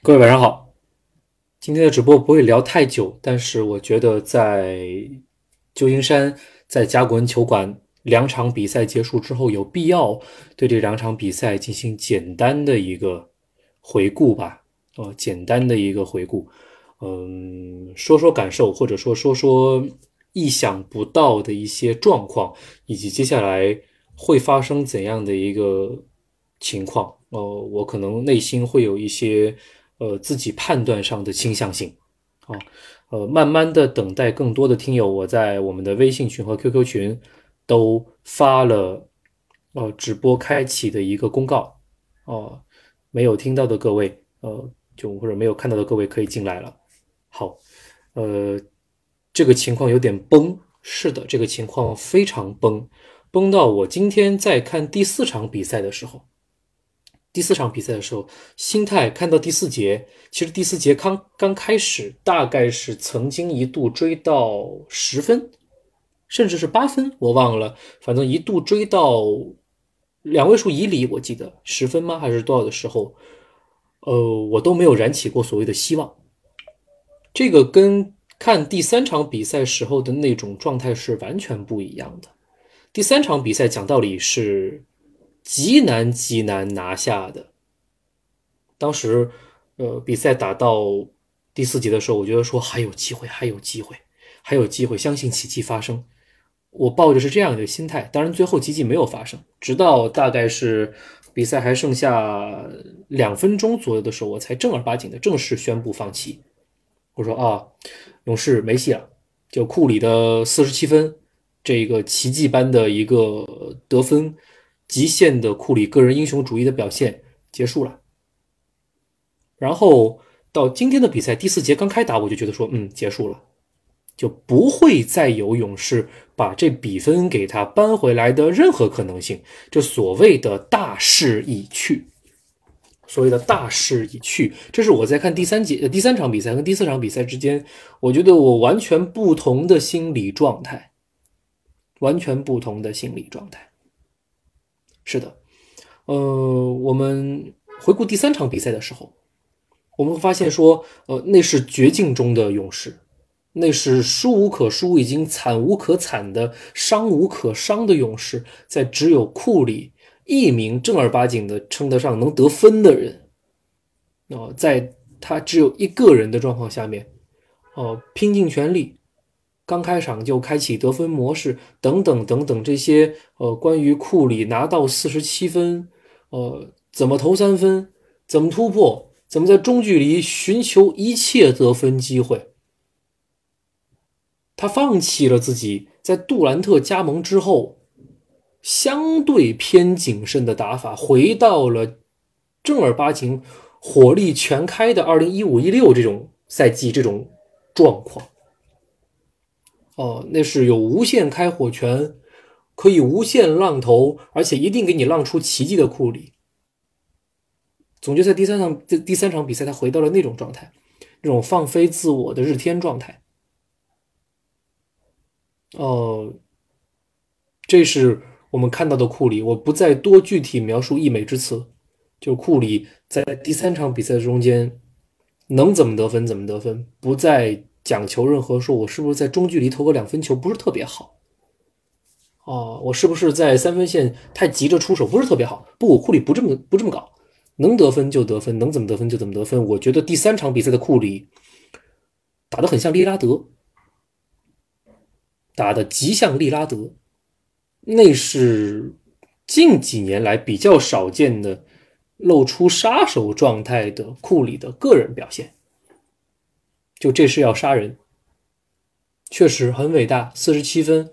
各位晚上好，今天的直播不会聊太久，但是我觉得在旧金山在甲骨文球馆两场比赛结束之后，有必要对这两场比赛进行简单的一个回顾吧，呃，简单的一个回顾，嗯，说说感受，或者说说说意想不到的一些状况，以及接下来会发生怎样的一个情况，呃，我可能内心会有一些。呃，自己判断上的倾向性，啊，呃，慢慢的等待更多的听友，我在我们的微信群和 QQ 群都发了，呃，直播开启的一个公告，哦，没有听到的各位，呃，就或者没有看到的各位可以进来了。好，呃，这个情况有点崩，是的，这个情况非常崩，崩到我今天在看第四场比赛的时候。第四场比赛的时候，心态看到第四节，其实第四节刚刚开始，大概是曾经一度追到十分，甚至是八分，我忘了，反正一度追到两位数以里，我记得十分吗？还是多少的时候，呃，我都没有燃起过所谓的希望。这个跟看第三场比赛时候的那种状态是完全不一样的。第三场比赛讲道理是。极难极难拿下的。当时，呃，比赛打到第四节的时候，我觉得说还有机会，还有机会，还有机会，相信奇迹发生。我抱着是这样的心态。当然，最后奇迹没有发生。直到大概是比赛还剩下两分钟左右的时候，我才正儿八经的正式宣布放弃。我说啊，勇士没戏了。就库里的四十七分，这个奇迹般的一个得分。极限的库里个人英雄主义的表现结束了，然后到今天的比赛第四节刚开打，我就觉得说，嗯，结束了，就不会再有勇士把这比分给他扳回来的任何可能性。这所谓的大势已去，所谓的大势已去，这是我在看第三节第三场比赛跟第四场比赛之间，我觉得我完全不同的心理状态，完全不同的心理状态。是的，呃，我们回顾第三场比赛的时候，我们会发现说，呃，那是绝境中的勇士，那是输无可输、已经惨无可惨的、伤无可伤的勇士，在只有库里一名正儿八经的称得上能得分的人，哦，在他只有一个人的状况下面，哦，拼尽全力。刚开场就开启得分模式，等等等等，这些呃，关于库里拿到四十七分，呃，怎么投三分，怎么突破，怎么在中距离寻求一切得分机会，他放弃了自己在杜兰特加盟之后相对偏谨慎的打法，回到了正儿八经火力全开的二零一五一六这种赛季这种状况。哦，那是有无限开火权，可以无限浪投，而且一定给你浪出奇迹的库里。总决赛第三场，这第三场比赛，他回到了那种状态，那种放飞自我的日天状态。哦，这是我们看到的库里。我不再多具体描述溢美之词，就库里在第三场比赛中间能怎么得分怎么得分，不再。讲求任何说，我是不是在中距离投个两分球不是特别好？哦，我是不是在三分线太急着出手不是特别好？不，库里不这么不这么搞，能得分就得分，能怎么得分就怎么得分。我觉得第三场比赛的库里打得很像利拉德，打得极像利拉德，那是近几年来比较少见的露出杀手状态的库里的个人表现。就这是要杀人，确实很伟大，四十七分，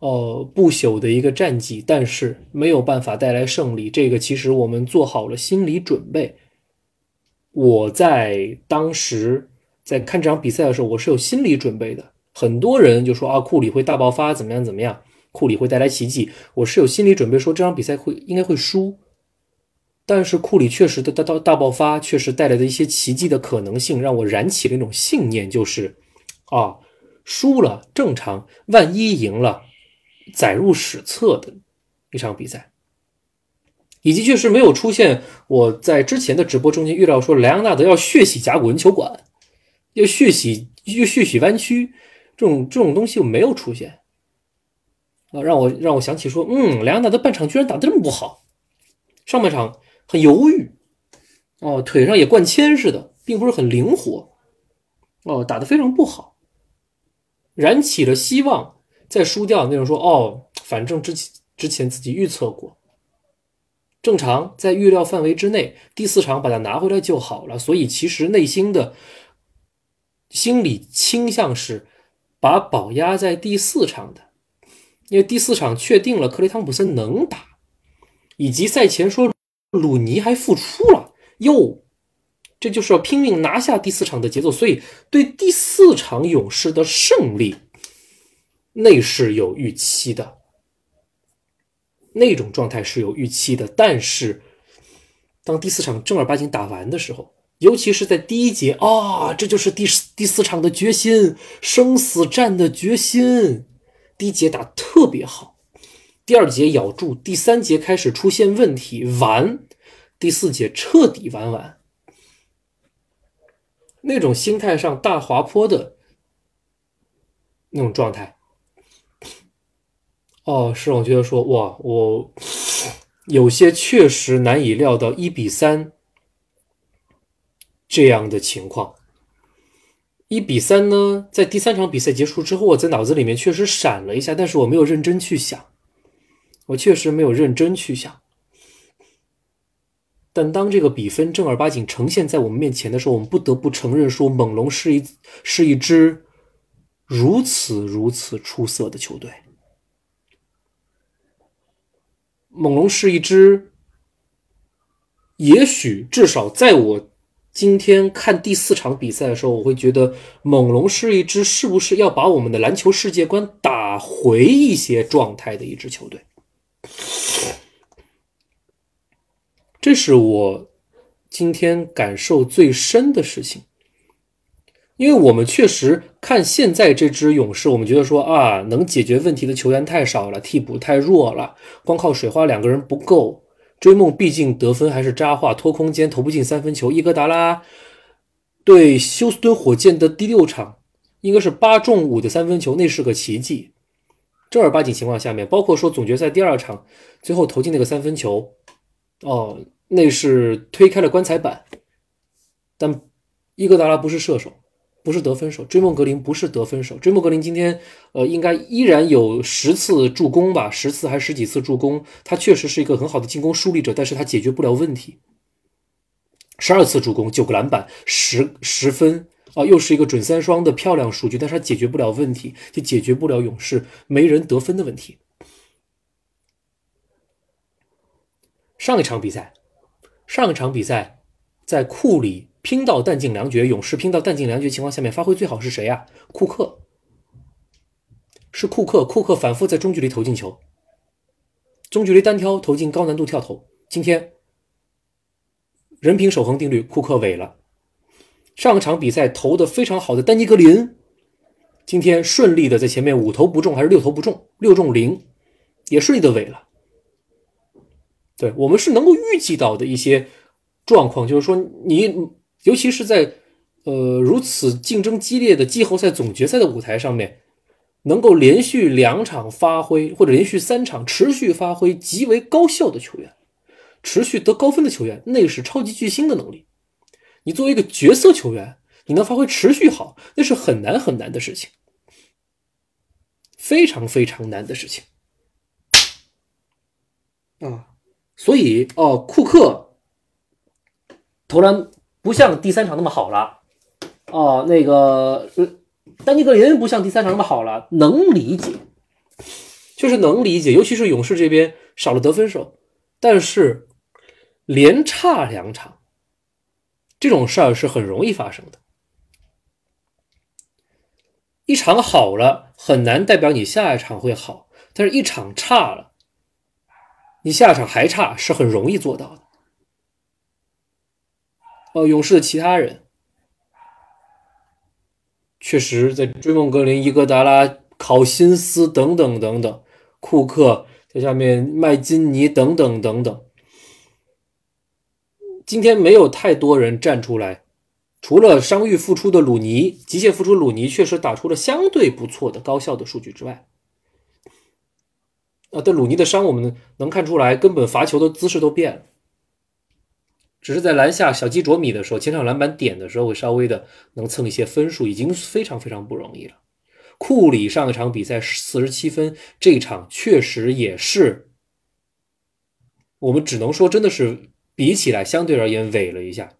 哦，不朽的一个战绩，但是没有办法带来胜利。这个其实我们做好了心理准备。我在当时在看这场比赛的时候，我是有心理准备的。很多人就说啊，库里会大爆发，怎么样怎么样，库里会带来奇迹。我是有心理准备，说这场比赛会应该会输。但是库里确实的大大大爆发，确实带来的一些奇迹的可能性，让我燃起了一种信念，就是啊，输了正常，万一赢了，载入史册的一场比赛。以及确实没有出现我在之前的直播中间预料说莱昂纳德要血洗甲骨文球馆，要血洗要血洗弯曲这种这种东西，没有出现啊，让我让我想起说，嗯，莱昂纳德半场居然打得这么不好，上半场很犹豫，哦，腿上也灌铅似的，并不是很灵活，哦，打得非常不好，燃起了希望，再输掉那种说，哦，反正之前之前自己预测过。正常在预料范围之内，第四场把它拿回来就好了。所以其实内心的心理倾向是把宝压在第四场的，因为第四场确定了克雷汤普森能打，以及赛前说鲁尼还复出了，哟，这就是要拼命拿下第四场的节奏。所以对第四场勇士的胜利，那是有预期的。那种状态是有预期的，但是当第四场正儿八经打完的时候，尤其是在第一节啊，这就是第第四场的决心，生死战的决心。第一节打特别好，第二节咬住，第三节开始出现问题，完，第四节彻底完完。那种心态上大滑坡的那种状态。哦，是，我觉得说哇，我有些确实难以料到一比三这样的情况。一比三呢，在第三场比赛结束之后，我在脑子里面确实闪了一下，但是我没有认真去想，我确实没有认真去想。但当这个比分正儿八经呈现在我们面前的时候，我们不得不承认说，猛龙是一是一支如此如此出色的球队。猛龙是一支，也许至少在我今天看第四场比赛的时候，我会觉得猛龙是一支是不是要把我们的篮球世界观打回一些状态的一支球队。这是我今天感受最深的事情。因为我们确实看现在这支勇士，我们觉得说啊，能解决问题的球员太少了，替补太弱了，光靠水花两个人不够。追梦毕竟得分还是渣化，拖空间投不进三分球。伊戈达拉对休斯敦火箭的第六场应该是八中五的三分球，那是个奇迹。正儿八经情况下面，包括说总决赛第二场最后投进那个三分球，哦，那是推开了棺材板。但伊戈达拉不是射手。不是得分手，追梦格林不是得分手。追梦格林今天，呃，应该依然有十次助攻吧，十次还是十几次助攻。他确实是一个很好的进攻梳理者，但是他解决不了问题。十二次助攻，九个篮板，十十分啊，又是一个准三双的漂亮数据，但是他解决不了问题，就解决不了勇士没人得分的问题。上一场比赛，上一场比赛在库里。拼到弹尽粮绝，勇士拼到弹尽粮绝情况下面发挥最好是谁呀？库克，是库克。库克反复在中距离投进球，中距离单挑投进高难度跳投。今天人品守恒定律，库克萎了。上场比赛投的非常好的丹尼格林，今天顺利的在前面五投不中还是六投不中，六中零，也顺利的萎了。对我们是能够预计到的一些状况，就是说你。尤其是在，呃，如此竞争激烈的季后赛总决赛的舞台上面，能够连续两场发挥，或者连续三场持续发挥极为高效的球员，持续得高分的球员，那是超级巨星的能力。你作为一个角色球员，你能发挥持续好，那是很难很难的事情，非常非常难的事情。啊，所以哦，库克投篮。不像第三场那么好了，哦，那个丹尼格林不像第三场那么好了，能理解，就是能理解，尤其是勇士这边少了得分手，但是连差两场这种事儿是很容易发生的，一场好了很难代表你下一场会好，但是一场差了，你下场还差是很容易做到的。呃，勇士的其他人确实在追梦格林、伊戈达拉、考辛斯等等等等，库克在下面麦金尼等等等等，今天没有太多人站出来，除了伤愈复出的鲁尼，极限复出鲁尼确实打出了相对不错的高效的数据之外，啊，但鲁尼的伤我们能看出来，根本罚球的姿势都变了。只是在篮下小鸡啄米的时候，前场篮板点的时候会稍微的能蹭一些分数，已经非常非常不容易了。库里上一场比赛四十七分，这一场确实也是，我们只能说真的是比起来相对而言萎了一下。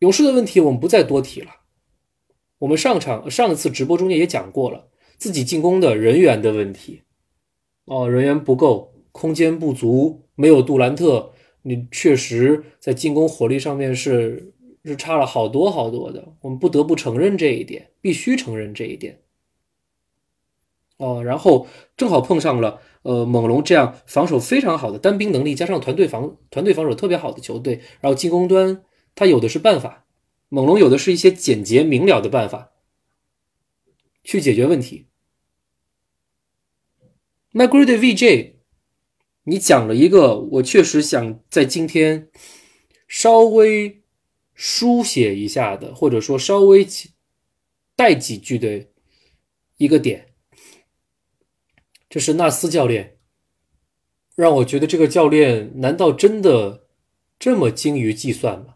勇士的问题我们不再多提了，我们上场上一次直播中间也讲过了，自己进攻的人员的问题，哦，人员不够，空间不足。没有杜兰特，你确实在进攻火力上面是是差了好多好多的，我们不得不承认这一点，必须承认这一点。哦，然后正好碰上了呃猛龙这样防守非常好的单兵能力加上团队防团队防守特别好的球队，然后进攻端他有的是办法，猛龙有的是一些简洁明了的办法去解决问题。My great VJ。你讲了一个，我确实想在今天稍微书写一下的，或者说稍微带几句的一个点，这是纳斯教练让我觉得这个教练难道真的这么精于计算吗？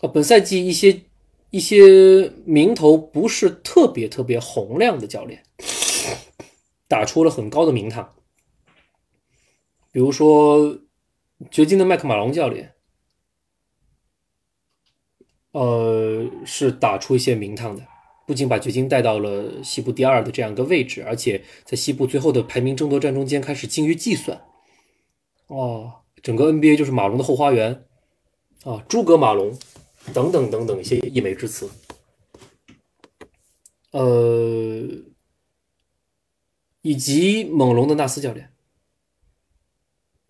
啊，本赛季一些一些名头不是特别特别洪亮的教练。打出了很高的名堂，比如说掘金的麦克马龙教练，呃，是打出一些名堂的，不仅把掘金带到了西部第二的这样一个位置，而且在西部最后的排名争夺战中间开始精于计算。哦，整个 NBA 就是马龙的后花园啊，诸葛马龙等等等等一些溢美之词，呃。以及猛龙的纳斯教练，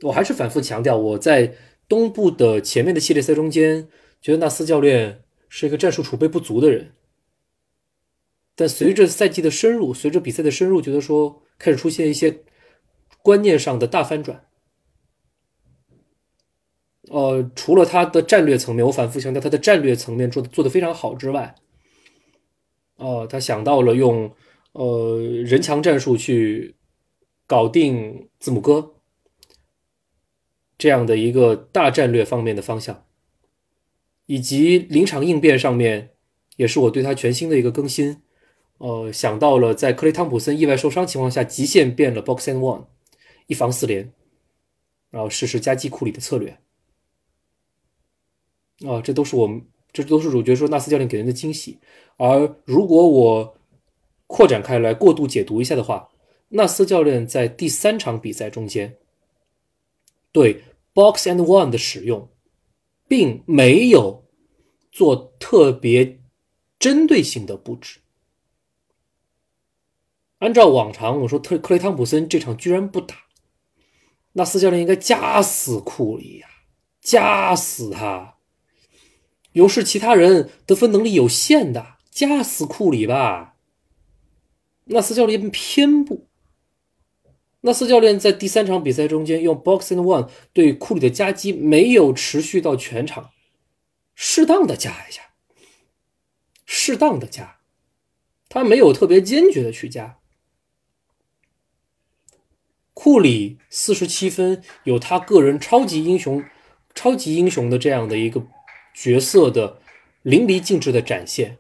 我还是反复强调，我在东部的前面的系列赛中间，觉得纳斯教练是一个战术储备不足的人。但随着赛季的深入，随着比赛的深入，觉得说开始出现一些观念上的大翻转。呃，除了他的战略层面，我反复强调他的战略层面做做的非常好之外，哦，他想到了用。呃，人墙战术去搞定字母哥这样的一个大战略方面的方向，以及临场应变上面，也是我对他全新的一个更新。呃，想到了在克雷汤普森意外受伤情况下，极限变了 box and one，一防四连，然后实施夹击库里的策略。啊，这都是我们，这都是主角说纳斯教练给人的惊喜。而如果我扩展开来，过度解读一下的话，纳斯教练在第三场比赛中间对 box and one 的使用，并没有做特别针对性的布置。按照往常，我说特克雷汤普森这场居然不打，纳斯教练应该夹死库里呀，夹死他。尤是其他人得分能力有限的，夹死库里吧。纳斯教练偏不。纳斯教练在第三场比赛中间用 box and one 对库里的夹击没有持续到全场，适当的加一下，适当的加，他没有特别坚决的去加。库里四十七分，有他个人超级英雄、超级英雄的这样的一个角色的淋漓尽致的展现，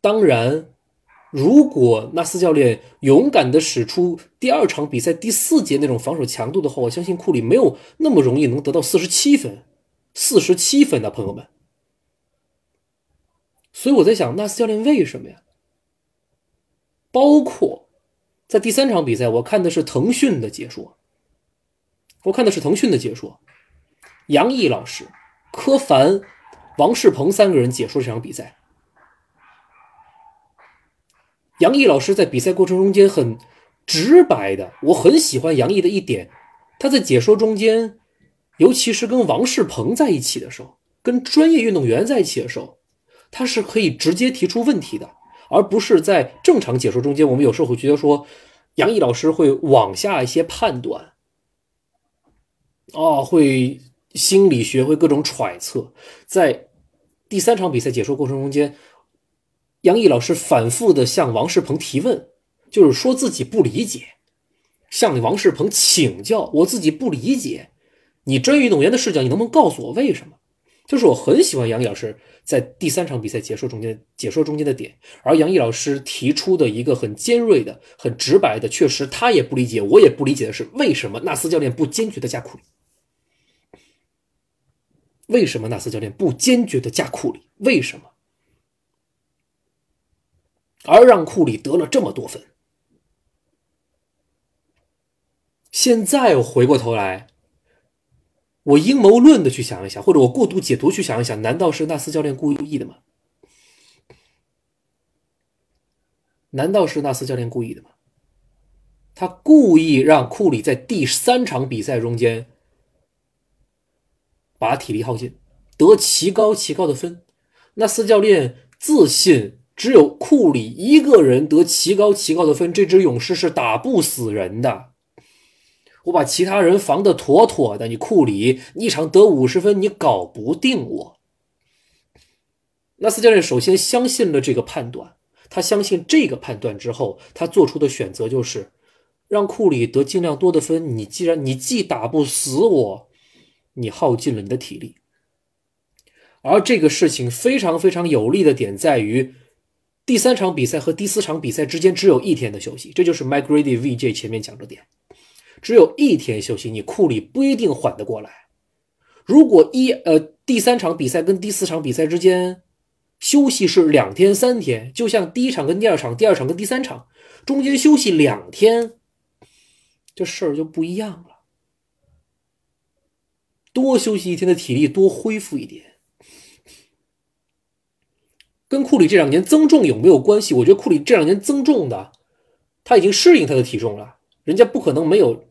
当然。如果纳斯教练勇敢的使出第二场比赛第四节那种防守强度的话，我相信库里没有那么容易能得到四十七分，四十七分的朋友们。所以我在想，纳斯教练为什么呀？包括在第三场比赛，我看的是腾讯的解说，我看的是腾讯的解说，杨毅老师、柯凡、王世鹏三个人解说这场比赛。杨毅老师在比赛过程中间很直白的，我很喜欢杨毅的一点，他在解说中间，尤其是跟王世鹏在一起的时候，跟专业运动员在一起的时候，他是可以直接提出问题的，而不是在正常解说中间，我们有时候会觉得说，杨毅老师会往下一些判断，哦，会心理学会各种揣测。在第三场比赛解说过程中间，杨毅老师反复的向王仕鹏提问，就是说自己不理解，向王仕鹏请教，我自己不理解，你专业运动员的视角，你能不能告诉我为什么？就是我很喜欢杨毅老师在第三场比赛解说中间解说中间的点，而杨毅老师提出的一个很尖锐的、很直白的，确实他也不理解，我也不理解的是，为什么纳斯教练不坚决的加库里？为什么纳斯教练不坚决的加库里？为什么？而让库里得了这么多分？现在我回过头来。我阴谋论的去想一想，或者我过度解读去想一想，难道是纳斯教练故意的吗？难道是纳斯教练故意的吗？他故意让库里在第三场比赛中间把体力耗尽，得奇高奇高的分。纳斯教练自信，只有库里一个人得奇高奇高的分，这支勇士是打不死人的。我把其他人防得妥妥的，你库里一场得五十分，你搞不定我。纳斯教练首先相信了这个判断，他相信这个判断之后，他做出的选择就是让库里得尽量多的分。你既然你既打不死我，你耗尽了你的体力。而这个事情非常非常有利的点在于，第三场比赛和第四场比赛之间只有一天的休息，这就是 m i g r a d y VJ 前面讲的点。只有一天休息，你库里不一定缓得过来。如果一呃第三场比赛跟第四场比赛之间休息是两天三天，就像第一场跟第二场，第二场跟第三场中间休息两天，这事儿就不一样了。多休息一天的体力，多恢复一点，跟库里这两年增重有没有关系？我觉得库里这两年增重的，他已经适应他的体重了。人家不可能没有，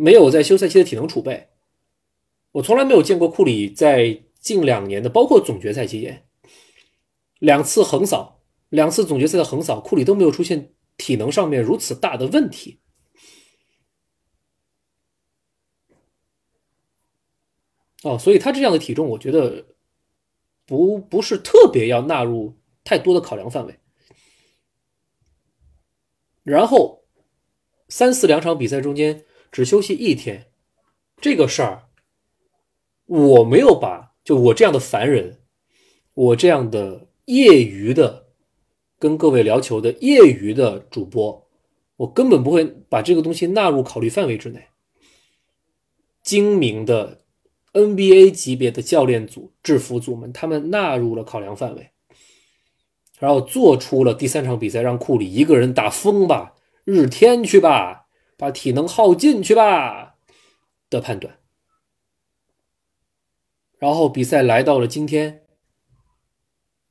没有在休赛期的体能储备。我从来没有见过库里在近两年的，包括总决赛期间，两次横扫，两次总决赛的横扫，库里都没有出现体能上面如此大的问题。哦，所以他这样的体重，我觉得不不是特别要纳入太多的考量范围。然后。三四两场比赛中间只休息一天，这个事儿我没有把就我这样的凡人，我这样的业余的跟各位聊球的业余的主播，我根本不会把这个东西纳入考虑范围之内。精明的 NBA 级别的教练组、制服组们，他们纳入了考量范围，然后做出了第三场比赛让库里一个人打疯吧。日天去吧，把体能耗尽去吧的判断。然后比赛来到了今天，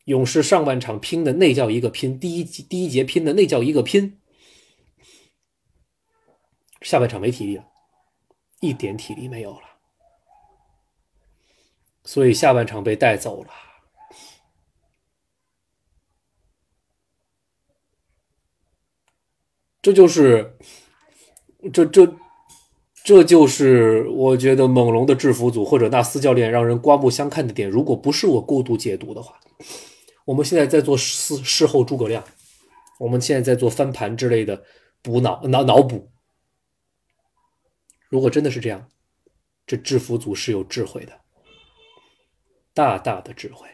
勇士上半场拼的那叫一个拼，第一第一节拼的那叫一个拼，下半场没体力了，一点体力没有了，所以下半场被带走了。这就是，这这，这就是我觉得猛龙的制服组或者纳斯教练让人刮目相看的点。如果不是我过度解读的话，我们现在在做事事后诸葛亮，我们现在在做翻盘之类的补脑脑脑补。如果真的是这样，这制服组是有智慧的，大大的智慧。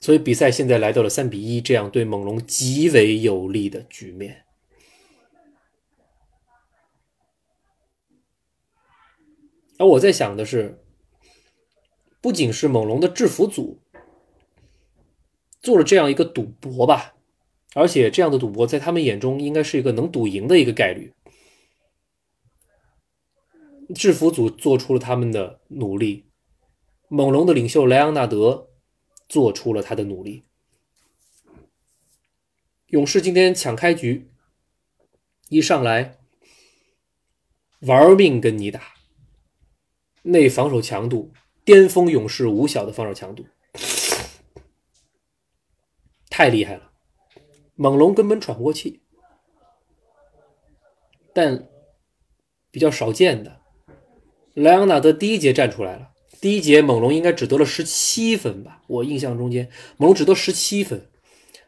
所以比赛现在来到了三比一这样对猛龙极为有利的局面。而我在想的是，不仅是猛龙的制服组做了这样一个赌博吧，而且这样的赌博在他们眼中应该是一个能赌赢的一个概率。制服组做出了他们的努力，猛龙的领袖莱昂纳德。做出了他的努力。勇士今天抢开局，一上来玩命跟你打，那防守强度巅峰，勇士五小的防守强度太厉害了，猛龙根本喘不过气。但比较少见的。莱昂纳德第一节站出来了，第一节猛龙应该只得了十七分吧？我印象中间猛龙只得十七分，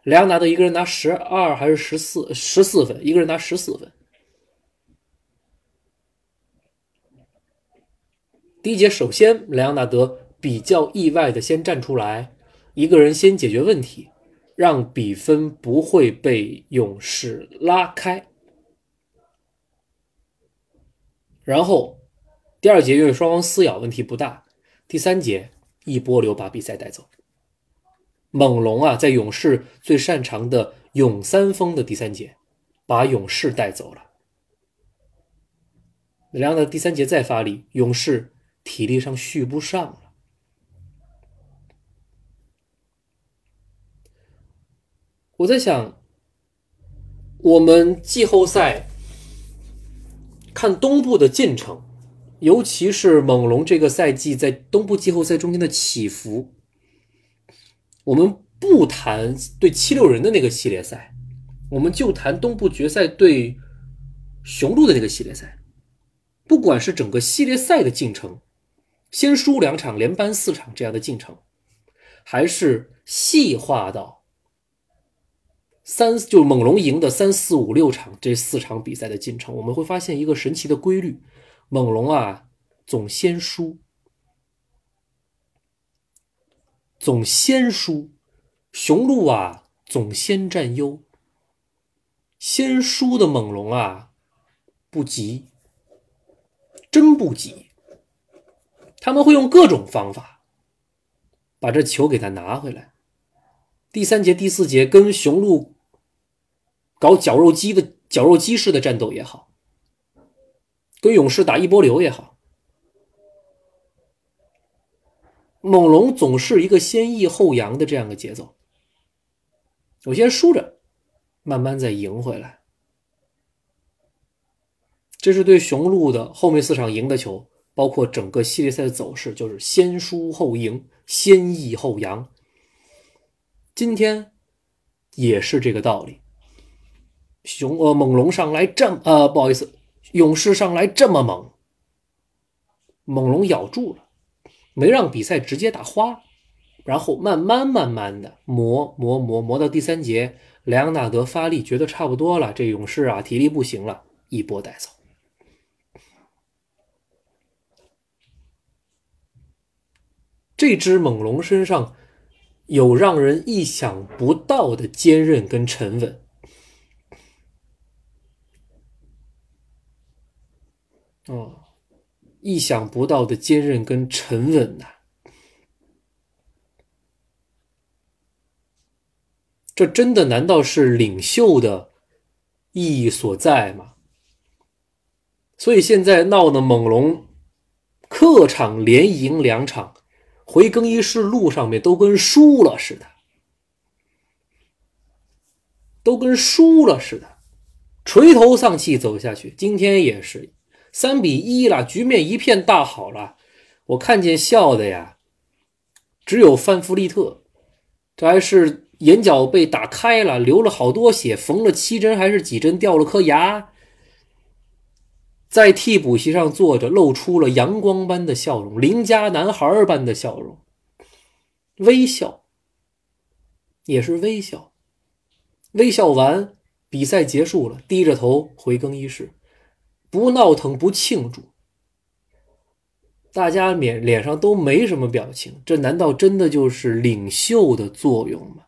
莱昂纳德一个人拿十二还是十四十四分，一个人拿十四分。第一节首先莱昂纳德比较意外的先站出来，一个人先解决问题。让比分不会被勇士拉开，然后第二节因为双方撕咬问题不大，第三节一波流把比赛带走。猛龙啊，在勇士最擅长的勇三锋的第三节，把勇士带走了。然后呢，第三节再发力，勇士体力上续不上了。我在想，我们季后赛看东部的进程，尤其是猛龙这个赛季在东部季后赛中间的起伏。我们不谈对七六人的那个系列赛，我们就谈东部决赛对雄鹿的那个系列赛。不管是整个系列赛的进程，先输两场，连扳四场这样的进程，还是细化到。三就猛龙赢的三四五六场这四场比赛的进程，我们会发现一个神奇的规律：猛龙啊总先输，总先输；雄鹿啊总先占优。先输的猛龙啊不急，真不急，他们会用各种方法把这球给他拿回来。第三节、第四节跟雄鹿。搞绞肉机的绞肉机式的战斗也好，跟勇士打一波流也好，猛龙总是一个先抑后扬的这样的节奏。我先输着，慢慢再赢回来。这是对雄鹿的后面四场赢的球，包括整个系列赛的走势，就是先输后赢，先抑后扬。今天也是这个道理。雄呃猛龙上来这么呃不好意思，勇士上来这么猛，猛龙咬住了，没让比赛直接打花，然后慢慢慢慢的磨磨磨磨到第三节，莱昂纳德发力觉得差不多了，这勇士啊体力不行了，一波带走。这只猛龙身上有让人意想不到的坚韧跟沉稳。哦，意想不到的坚韧跟沉稳呐，这真的难道是领袖的意义所在吗？所以现在闹的猛龙客场连赢两场，回更衣室路上面都跟输了似的，都跟输了似的，垂头丧气走下去。今天也是。三比一了，局面一片大好了。我看见笑的呀，只有范弗利特，这还是眼角被打开了，流了好多血，缝了七针还是几针，掉了颗牙，在替补席上坐着，露出了阳光般的笑容，邻家男孩般的笑容，微笑，也是微笑。微笑完，比赛结束了，低着头回更衣室。不闹腾，不庆祝，大家脸脸上都没什么表情，这难道真的就是领袖的作用吗？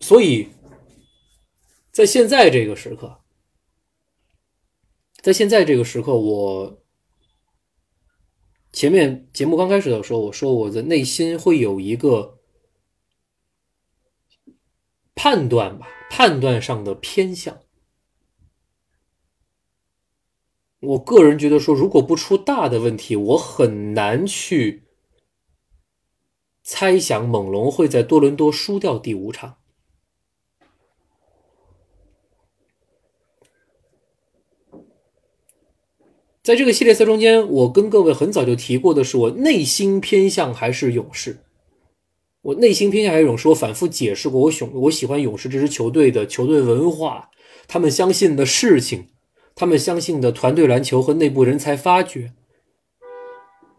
所以，在现在这个时刻，在现在这个时刻，我前面节目刚开始的时候，我说我的内心会有一个。判断吧，判断上的偏向。我个人觉得说，如果不出大的问题，我很难去猜想猛龙会在多伦多输掉第五场。在这个系列赛中间，我跟各位很早就提过的是，我内心偏向还是勇士。我内心偏向于勇士，我反复解释过，我喜我喜欢勇士这支球队的球队文化，他们相信的事情，他们相信的团队篮球和内部人才发掘。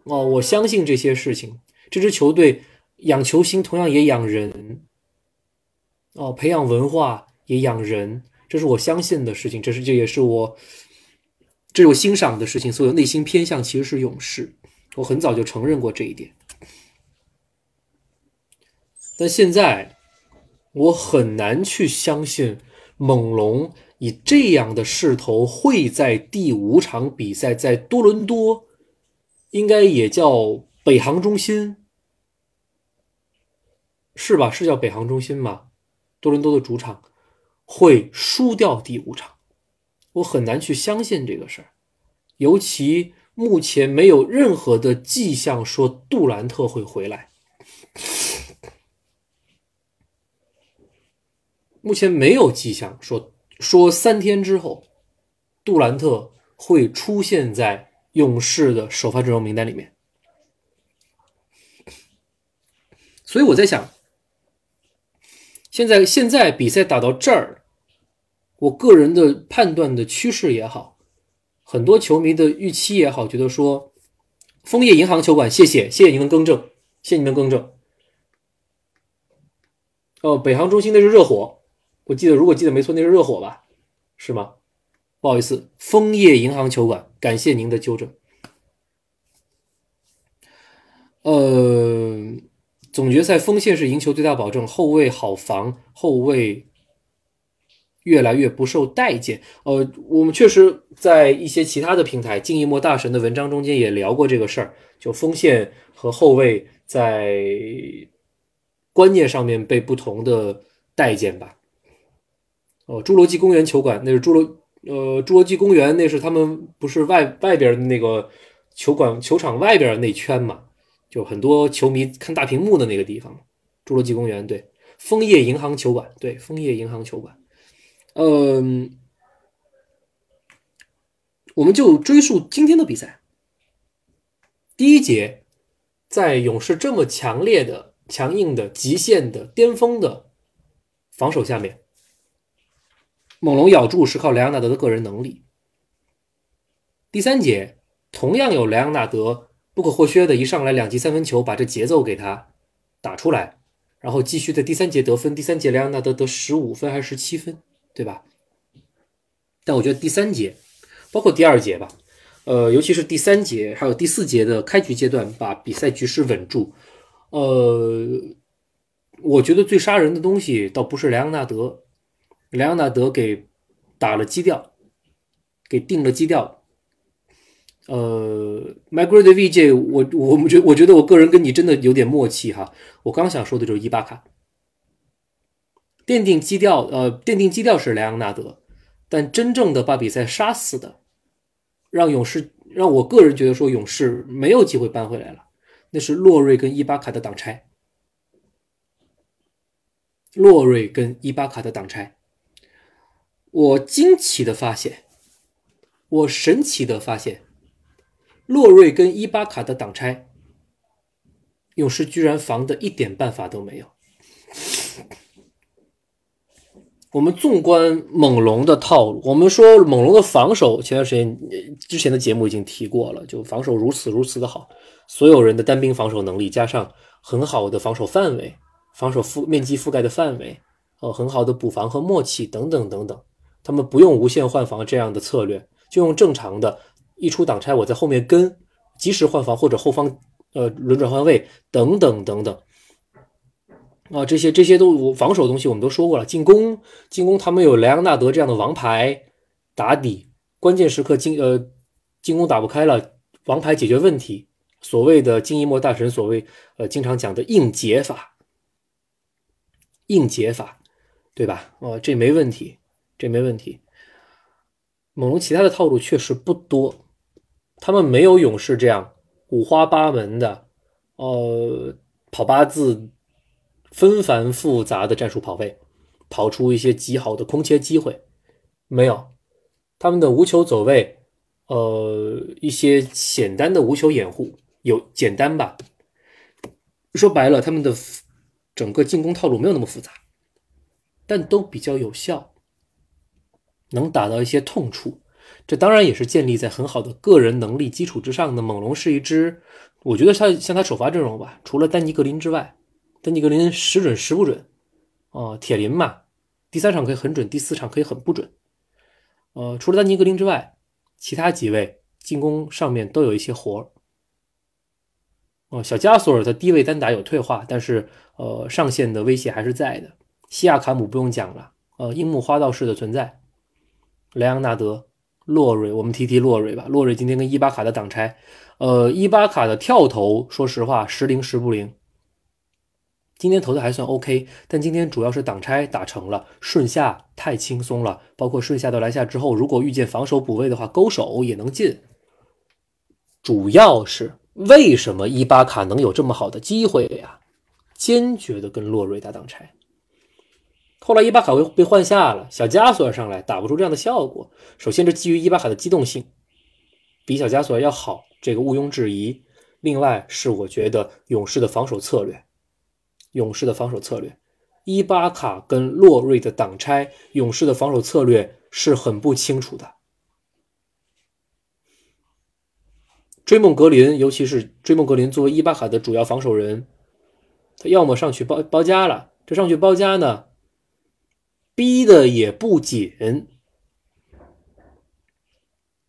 哦，我相信这些事情。这支球队养球星，同样也养人。哦，培养文化也养人，这是我相信的事情，这是这也是我，这是我欣赏的事情。所以内心偏向其实是勇士，我很早就承认过这一点。但现在我很难去相信猛龙以这样的势头会在第五场比赛在多伦多，应该也叫北航中心，是吧？是叫北航中心吗？多伦多的主场会输掉第五场，我很难去相信这个事儿，尤其目前没有任何的迹象说杜兰特会回来。目前没有迹象说说三天之后，杜兰特会出现在勇士的首发阵容名单里面。所以我在想，现在现在比赛打到这儿，我个人的判断的趋势也好，很多球迷的预期也好，觉得说，枫叶银行球馆，谢谢谢谢您的更正，谢谢您的更正。哦，北航中心那是热火。我记得，如果记得没错，那是热火吧？是吗？不好意思，枫叶银行球馆，感谢您的纠正。呃，总决赛锋线是赢球最大保证，后卫好防，后卫越来越不受待见。呃，我们确实在一些其他的平台，静一墨大神的文章中间也聊过这个事儿，就锋线和后卫在观念上面被不同的待见吧。哦，侏罗纪公园球馆那是侏罗，呃，侏罗纪公园那是他们不是外外边那个球馆球场外边那圈嘛，就很多球迷看大屏幕的那个地方。侏罗纪公园对，枫叶银行球馆对，枫叶银行球馆。嗯，我们就追溯今天的比赛，第一节在勇士这么强烈的、强硬的、极限的、巅峰的防守下面。猛龙咬住是靠莱昂纳德的个人能力。第三节同样有莱昂纳德不可或缺的一上来两记三分球，把这节奏给他打出来，然后继续在第三节得分。第三节莱昂纳德得十五分还是十七分，对吧？但我觉得第三节，包括第二节吧，呃，尤其是第三节还有第四节的开局阶段，把比赛局势稳住。呃，我觉得最杀人的东西倒不是莱昂纳德。莱昂纳德给打了基调，给定了基调。呃 m y g r a d VJ，我我们觉我觉得我个人跟你真的有点默契哈。我刚想说的就是伊巴卡，奠定基调，呃，奠定基调是莱昂纳德，但真正的把比赛杀死的，让勇士让我个人觉得说勇士没有机会扳回来了，那是洛瑞跟伊巴卡的挡拆，洛瑞跟伊巴卡的挡拆。我惊奇的发现，我神奇的发现，洛瑞跟伊巴卡的挡拆，勇士居然防的一点办法都没有。我们纵观猛龙的套路，我们说猛龙的防守，前段时间之前的节目已经提过了，就防守如此如此的好，所有人的单兵防守能力，加上很好的防守范围、防守覆面积覆盖的范围，呃，很好的补防和默契等等等等。他们不用无限换防这样的策略，就用正常的，一出挡拆我在后面跟，及时换防或者后方呃轮转换位等等等等，啊这些这些都防守东西我们都说过了，进攻进攻他们有莱昂纳德这样的王牌打底，关键时刻进呃进攻打不开了，王牌解决问题，所谓的金一墨大神所谓呃经常讲的硬解法，硬解法对吧？哦这没问题。这没问题。猛龙其他的套路确实不多，他们没有勇士这样五花八门的，呃，跑八字、纷繁复杂的战术跑位，跑出一些极好的空切机会，没有。他们的无球走位，呃，一些简单的无球掩护有简单吧。说白了，他们的整个进攻套路没有那么复杂，但都比较有效，能打到一些痛处。这当然也是建立在很好的个人能力基础之上的。猛龙是一支，我觉得他像他首发阵容吧，除了丹尼格林之外，丹尼格林时准时不准，哦，铁林嘛，第三场可以很准，第四场可以很不准。呃，除了丹尼格林之外，其他几位进攻上面都有一些活儿。哦，小加索尔的低位单打有退化，但是呃，上限的威胁还是在的。西亚卡姆不用讲了，呃，樱木花道式的存在。莱昂纳德。洛瑞，我们提提洛瑞吧。洛瑞今天跟伊巴卡的挡拆，呃，伊巴卡的跳投，说实话时灵时不灵。今天投的还算 OK，但今天主要是挡拆打成了，顺下太轻松了。包括顺下到篮下之后，如果遇见防守补位的话，勾手也能进。主要是为什么伊巴卡能有这么好的机会呀？坚决的跟洛瑞打挡拆。后来伊巴卡被被换下了，小加索尔上来打不出这样的效果。首先，这基于伊巴卡的机动性比小加索尔要好，这个毋庸置疑。另外是我觉得勇士的防守策略，勇士的防守策略，伊巴卡跟洛瑞的挡拆，勇士的防守策略是很不清楚的。追梦格林，尤其是追梦格林作为伊巴卡的主要防守人，他要么上去包包夹了，这上去包夹呢？逼的也不紧，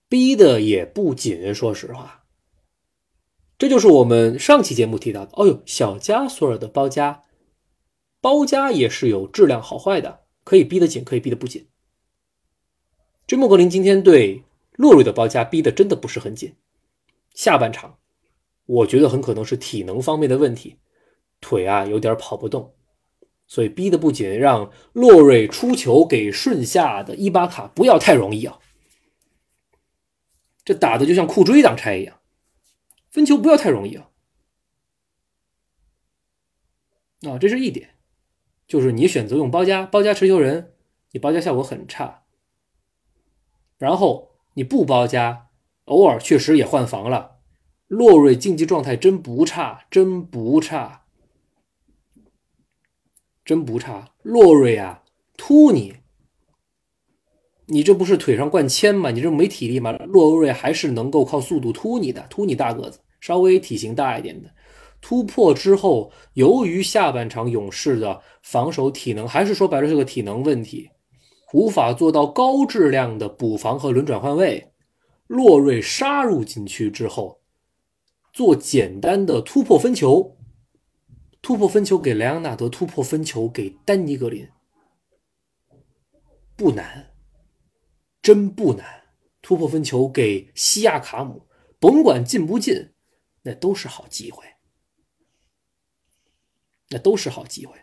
逼的也不紧。说实话，这就是我们上期节目提到的。哦呦，小加索尔的包夹，包夹也是有质量好坏的，可以逼得紧，可以逼得不紧。追梦格林今天对洛瑞的包夹逼的真的不是很紧。下半场，我觉得很可能是体能方面的问题，腿啊有点跑不动。所以逼的不仅让洛瑞出球给顺下的伊巴卡不要太容易啊，这打的就像库追挡拆一样，分球不要太容易啊。啊，这是一点，就是你选择用包夹，包夹持球人，你包夹效果很差。然后你不包夹，偶尔确实也换防了，洛瑞竞技状态真不差，真不差。真不差，洛瑞啊，突你，你这不是腿上灌铅吗？你这没体力吗？洛瑞还是能够靠速度突你的，突你大个子，稍微体型大一点的，突破之后，由于下半场勇士的防守体能，还是说白了是个体能问题，无法做到高质量的补防和轮转换位。洛瑞杀入禁区之后，做简单的突破分球。突破分球给莱昂纳德，突破分球给丹尼格林，不难，真不难。突破分球给西亚卡姆，甭管进不进，那都是好机会，那都是好机会。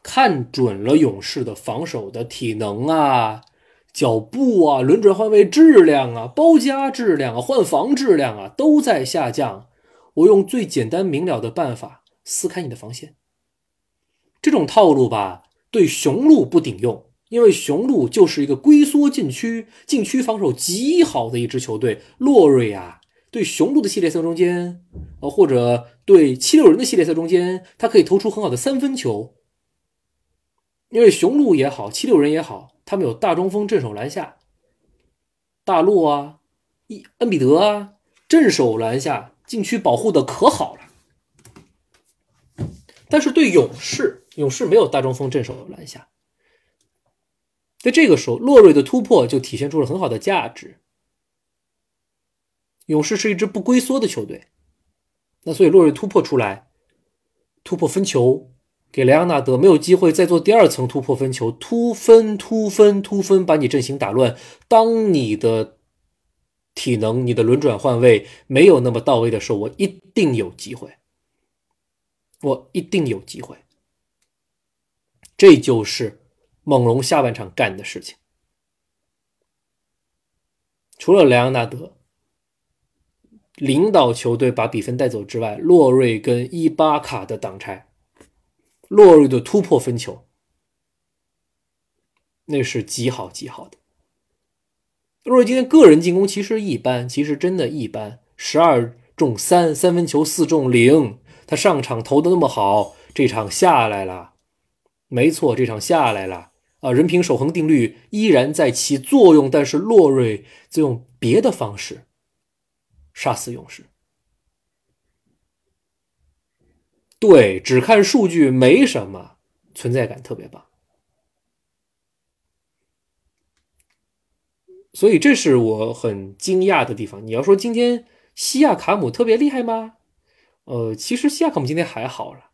看准了勇士的防守的体能啊，脚步啊，轮转换位质量啊，包夹质量啊，换防质量啊，都在下降。我用最简单明了的办法撕开你的防线。这种套路吧，对雄鹿不顶用，因为雄鹿就是一个龟缩禁区、禁区防守极好的一支球队。洛瑞啊，对雄鹿的系列赛中间，呃，或者对七六人的系列赛中间，他可以投出很好的三分球。因为雄鹿也好，七六人也好，他们有大中锋镇守篮下，大陆啊，伊恩比德啊，镇守篮下。禁区保护的可好了，但是对勇士，勇士没有大中锋镇守篮下，在这个时候，洛瑞的突破就体现出了很好的价值。勇士是一支不龟缩的球队，那所以洛瑞突破出来，突破分球给莱昂纳德，没有机会再做第二层突破分球，突分突分突分，把你阵型打乱。当你的。体能，你的轮转换位没有那么到位的时候，我一定有机会，我一定有机会。这就是猛龙下半场干的事情。除了莱昂纳德领导球队把比分带走之外，洛瑞跟伊巴卡的挡拆，洛瑞的突破分球，那是极好极好的。洛瑞今天个人进攻其实一般，其实真的一般，十二中三，三分球四中零，他上场投的那么好，这场下来了，没错，这场下来了啊！人品守恒定律依然在起作用，但是洛瑞则用别的方式杀死勇士。对，只看数据没什么存在感，特别棒。所以这是我很惊讶的地方。你要说今天西亚卡姆特别厉害吗？呃，其实西亚卡姆今天还好了。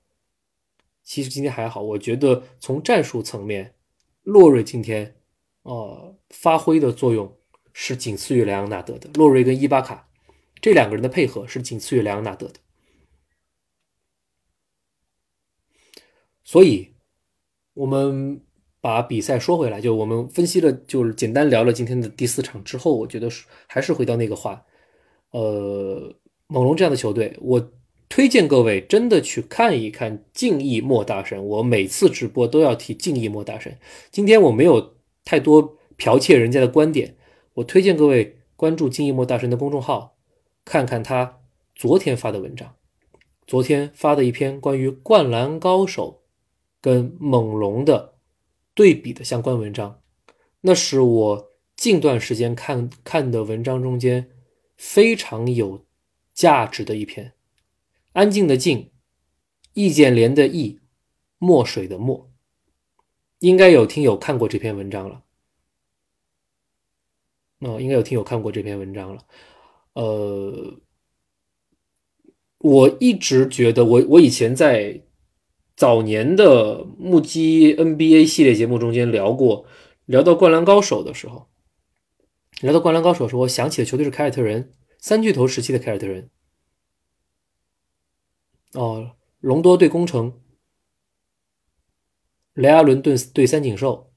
其实今天还好，我觉得从战术层面，洛瑞今天呃发挥的作用是仅次于莱昂纳德的。洛瑞跟伊巴卡这两个人的配合是仅次于莱昂纳德的。所以，我们。把比赛说回来，就我们分析了，就是简单聊了今天的第四场之后，我觉得还是回到那个话，呃，猛龙这样的球队，我推荐各位真的去看一看敬意莫大神。我每次直播都要提敬意莫大神。今天我没有太多剽窃人家的观点，我推荐各位关注敬意莫大神的公众号，看看他昨天发的文章，昨天发的一篇关于灌篮高手跟猛龙的。对比的相关文章，那是我近段时间看看的文章中间非常有价值的一篇。安静的静，易建联的易，墨水的墨，应该有听友看过这篇文章了。哦，应该有听友看过这篇文章了。呃，我一直觉得，我我以前在。早年的目击 NBA 系列节目中间聊过，聊到灌篮高手的时候，聊到灌篮高手的时候，我想起的球队是凯尔特人三巨头时期的凯尔特人。哦，隆多对工程，雷阿伦对对三井寿，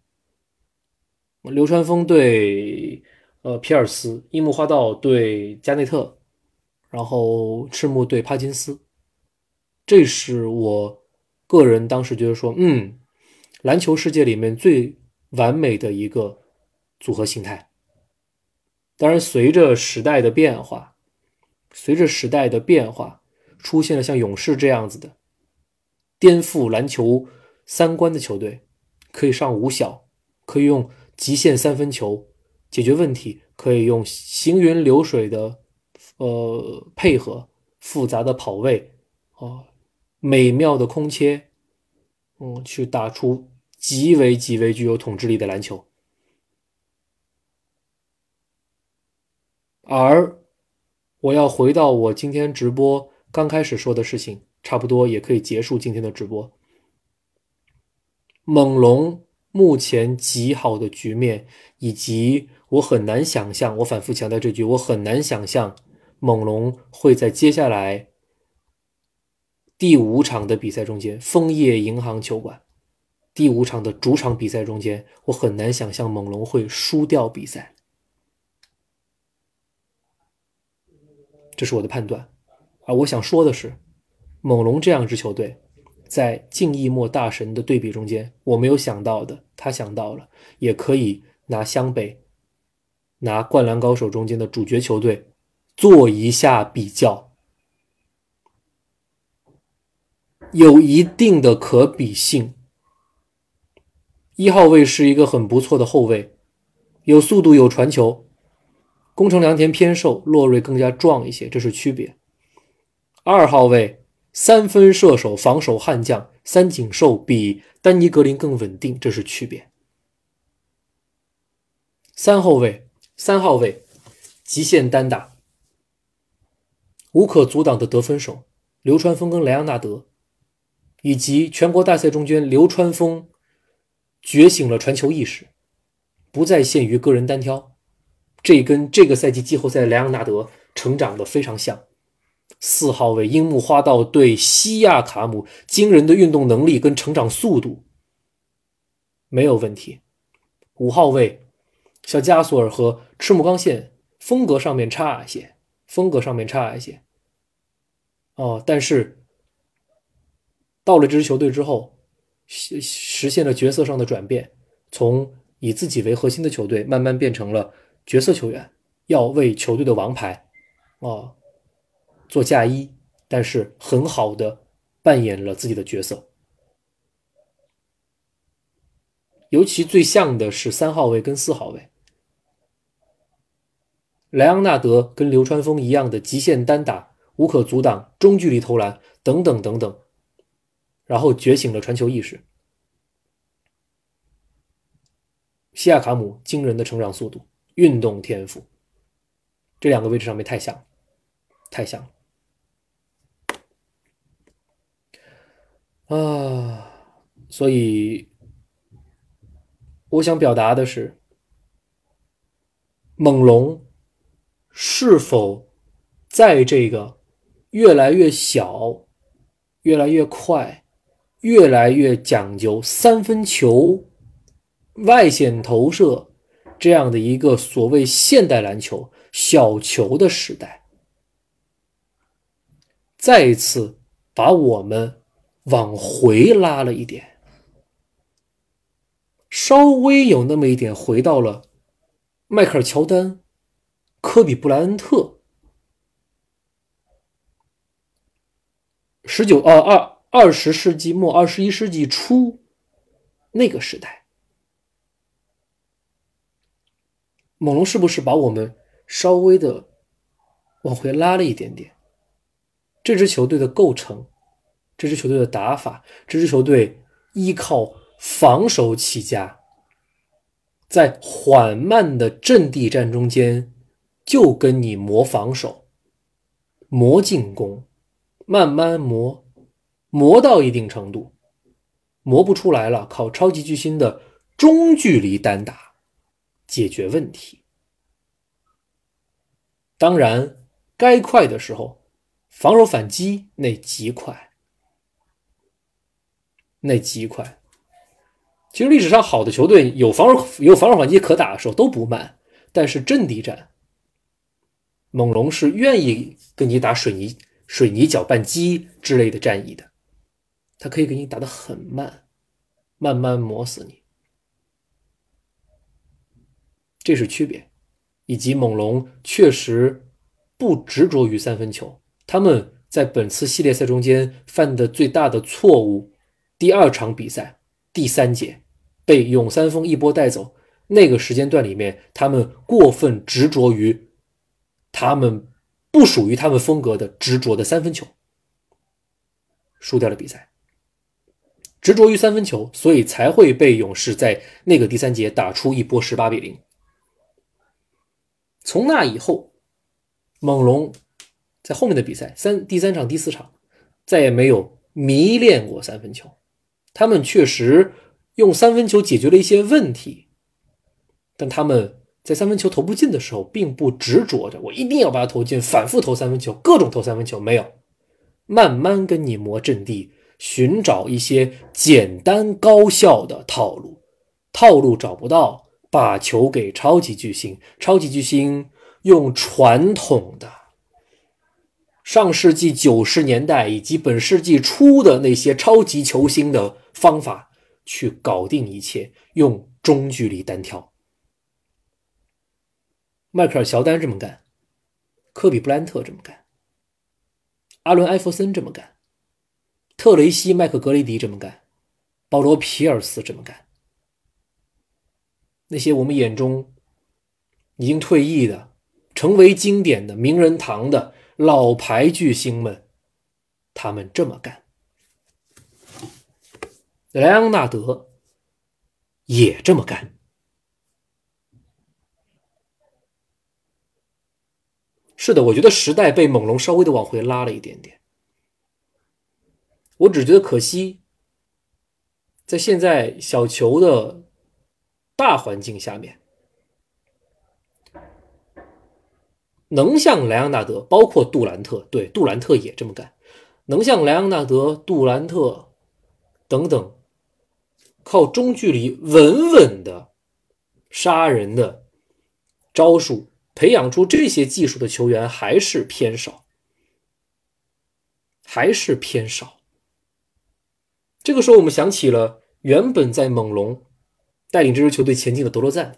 流川枫对呃皮尔斯，樱木花道对加内特，然后赤木对帕金斯，这是我。个人当时觉得说，嗯，篮球世界里面最完美的一个组合形态。当然，随着时代的变化，随着时代的变化，出现了像勇士这样子的颠覆篮球三观的球队，可以上五小，可以用极限三分球解决问题，可以用行云流水的呃配合，复杂的跑位啊。美妙的空切，嗯，去打出极为极为具有统治力的篮球。而我要回到我今天直播刚开始说的事情，差不多也可以结束今天的直播。猛龙目前极好的局面，以及我很难想象，我反复强调这句，我很难想象猛龙会在接下来。第五场的比赛中间，枫叶银行球馆，第五场的主场比赛中间，我很难想象猛龙会输掉比赛，这是我的判断。而我想说的是，猛龙这样一支球队，在敬意莫大神的对比中间，我没有想到的，他想到了，也可以拿湘北、拿灌篮高手中间的主角球队做一下比较。有一定的可比性。一号位是一个很不错的后卫，有速度，有传球。宫城良田偏瘦，洛瑞更加壮一些，这是区别。二号位三分射手，防守悍将，三井寿比丹尼格林更稳定，这是区别。三后卫，三号位极限单打，无可阻挡的得分手，流川枫跟莱昂纳德。以及全国大赛中间，流川枫觉醒了传球意识，不再限于个人单挑，这跟这个赛季季后赛莱昂纳德成长的非常像。四号位樱木花道对西亚卡姆惊人的运动能力跟成长速度没有问题。五号位小加索尔和赤木刚宪风格上面差一些，风格上面差一些。哦，但是。到了这支球队之后，实实现了角色上的转变，从以自己为核心的球队，慢慢变成了角色球员，要为球队的王牌，啊，做嫁衣，但是很好的扮演了自己的角色。尤其最像的是三号位跟四号位，莱昂纳德跟流川枫一样的极限单打、无可阻挡、中距离投篮等等等等，然后觉醒了传球意识。西亚卡姆惊人的成长速度、运动天赋，这两个位置上面太像，太像了啊！所以。我想表达的是，猛龙是否在这个越来越小、越来越快、越来越讲究三分球、外线投射这样的一个所谓现代篮球小球的时代，再一次把我们往回拉了一点？稍微有那么一点回到了迈克尔·乔丹、科比·布莱恩特，十九啊二二十世纪末二十一世纪初那个时代，猛龙是不是把我们稍微的往回拉了一点点？这支球队的构成，这支球队的打法，这支球队依靠。防守起家，在缓慢的阵地战中间，就跟你磨防守、磨进攻，慢慢磨，磨到一定程度，磨不出来了，靠超级巨星的中距离单打解决问题。当然，该快的时候，防守反击那极快，那极快。其实历史上好的球队有防守有防守反击可打的时候都不慢，但是阵地战，猛龙是愿意跟你打水泥水泥搅拌机之类的战役的，他可以给你打得很慢，慢慢磨死你，这是区别，以及猛龙确实不执着于三分球，他们在本次系列赛中间犯的最大的错误，第二场比赛第三节。被永三丰一波带走，那个时间段里面，他们过分执着于他们不属于他们风格的执着的三分球，输掉了比赛。执着于三分球，所以才会被勇士在那个第三节打出一波十八比零。从那以后，猛龙在后面的比赛三第三场、第四场再也没有迷恋过三分球，他们确实。用三分球解决了一些问题，但他们在三分球投不进的时候，并不执着着我一定要把它投进，反复投三分球，各种投三分球，没有，慢慢跟你磨阵地，寻找一些简单高效的套路，套路找不到，把球给超级巨星，超级巨星用传统的上世纪九十年代以及本世纪初的那些超级球星的方法。去搞定一切，用中距离单挑。迈克尔·乔丹这么干，科比·布兰特这么干，阿伦·艾弗森这么干，特雷西·麦克格雷迪这么干，保罗·皮尔斯这么干。那些我们眼中已经退役的、成为经典的名人堂的老牌巨星们，他们这么干。莱昂纳德也这么干。是的，我觉得时代被猛龙稍微的往回拉了一点点。我只觉得可惜，在现在小球的大环境下面，能像莱昂纳德，包括杜兰特，对杜兰特也这么干，能像莱昂纳德、杜兰特等等。靠中距离稳稳的杀人的招数，培养出这些技术的球员还是偏少，还是偏少。这个时候，我们想起了原本在猛龙带领这支球队前进的德罗赞。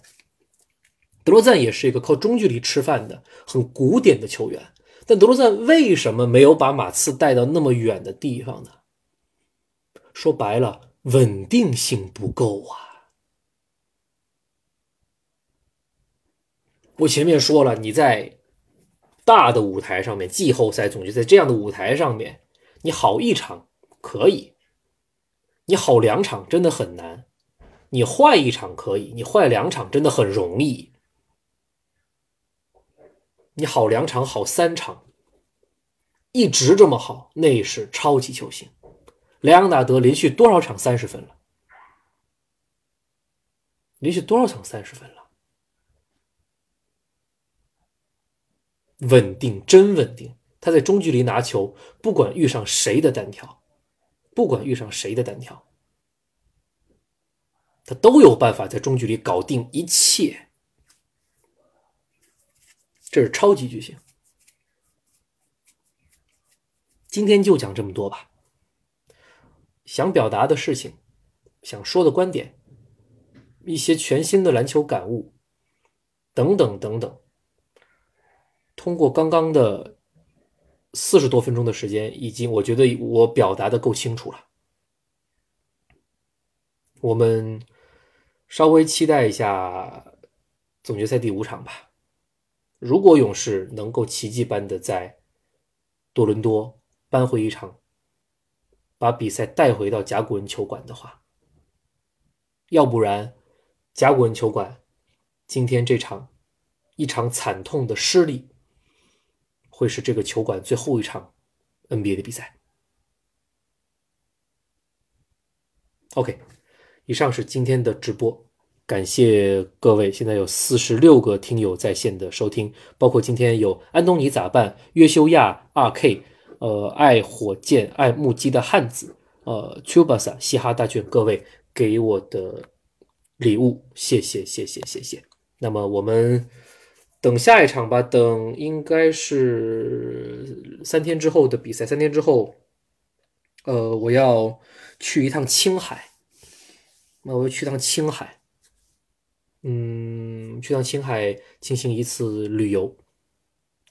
德罗赞也是一个靠中距离吃饭的很古典的球员，但德罗赞为什么没有把马刺带到那么远的地方呢？说白了，稳定性不够啊。我前面说了，你在大的舞台上面，季后赛总决赛这样的舞台上面，你好一场可以，你好两场真的很难。你坏一场可以，你坏两场真的很容易。你好两场，好三场，一直这么好，那是超级球星。莱昂纳德连续多少场三十分了？连续多少场三十分了？稳定，真稳定。他在中距离拿球，不管遇上谁的单挑，不管遇上谁的单挑。他都有办法在中距离搞定一切，这是超级巨星。今天就讲这么多吧。想表达的事情，想说的观点，一些全新的篮球感悟，等等等等。通过刚刚的四十多分钟的时间，已经我觉得我表达的够清楚了。我们。稍微期待一下总决赛第五场吧。如果勇士能够奇迹般的在多伦多扳回一场，把比赛带回到甲骨文球馆的话，要不然甲骨文球馆今天这场一场惨痛的失利，会是这个球馆最后一场 NBA 的比赛。OK。以上是今天的直播，感谢各位。现在有四十六个听友在线的收听，包括今天有安东尼咋办、约修亚、二 K、呃爱火箭、爱木鸡的汉子、呃 Tubasa、嘻哈大卷，各位给我的礼物，谢谢谢谢谢谢。那么我们等下一场吧，等应该是三天之后的比赛，三天之后，呃，我要去一趟青海。那我要去趟青海，嗯，去趟青海进行一次旅游，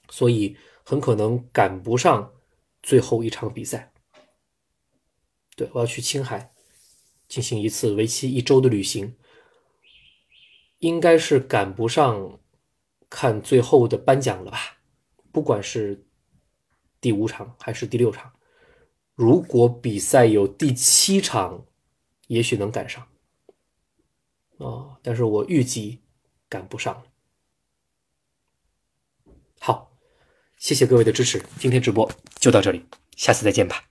所以很可能赶不上最后一场比赛。对，我要去青海进行一次为期一周的旅行，应该是赶不上看最后的颁奖了吧？不管是第五场还是第六场，如果比赛有第七场，也许能赶上。哦，但是我预计赶不上。好，谢谢各位的支持，今天直播就到这里，下次再见吧。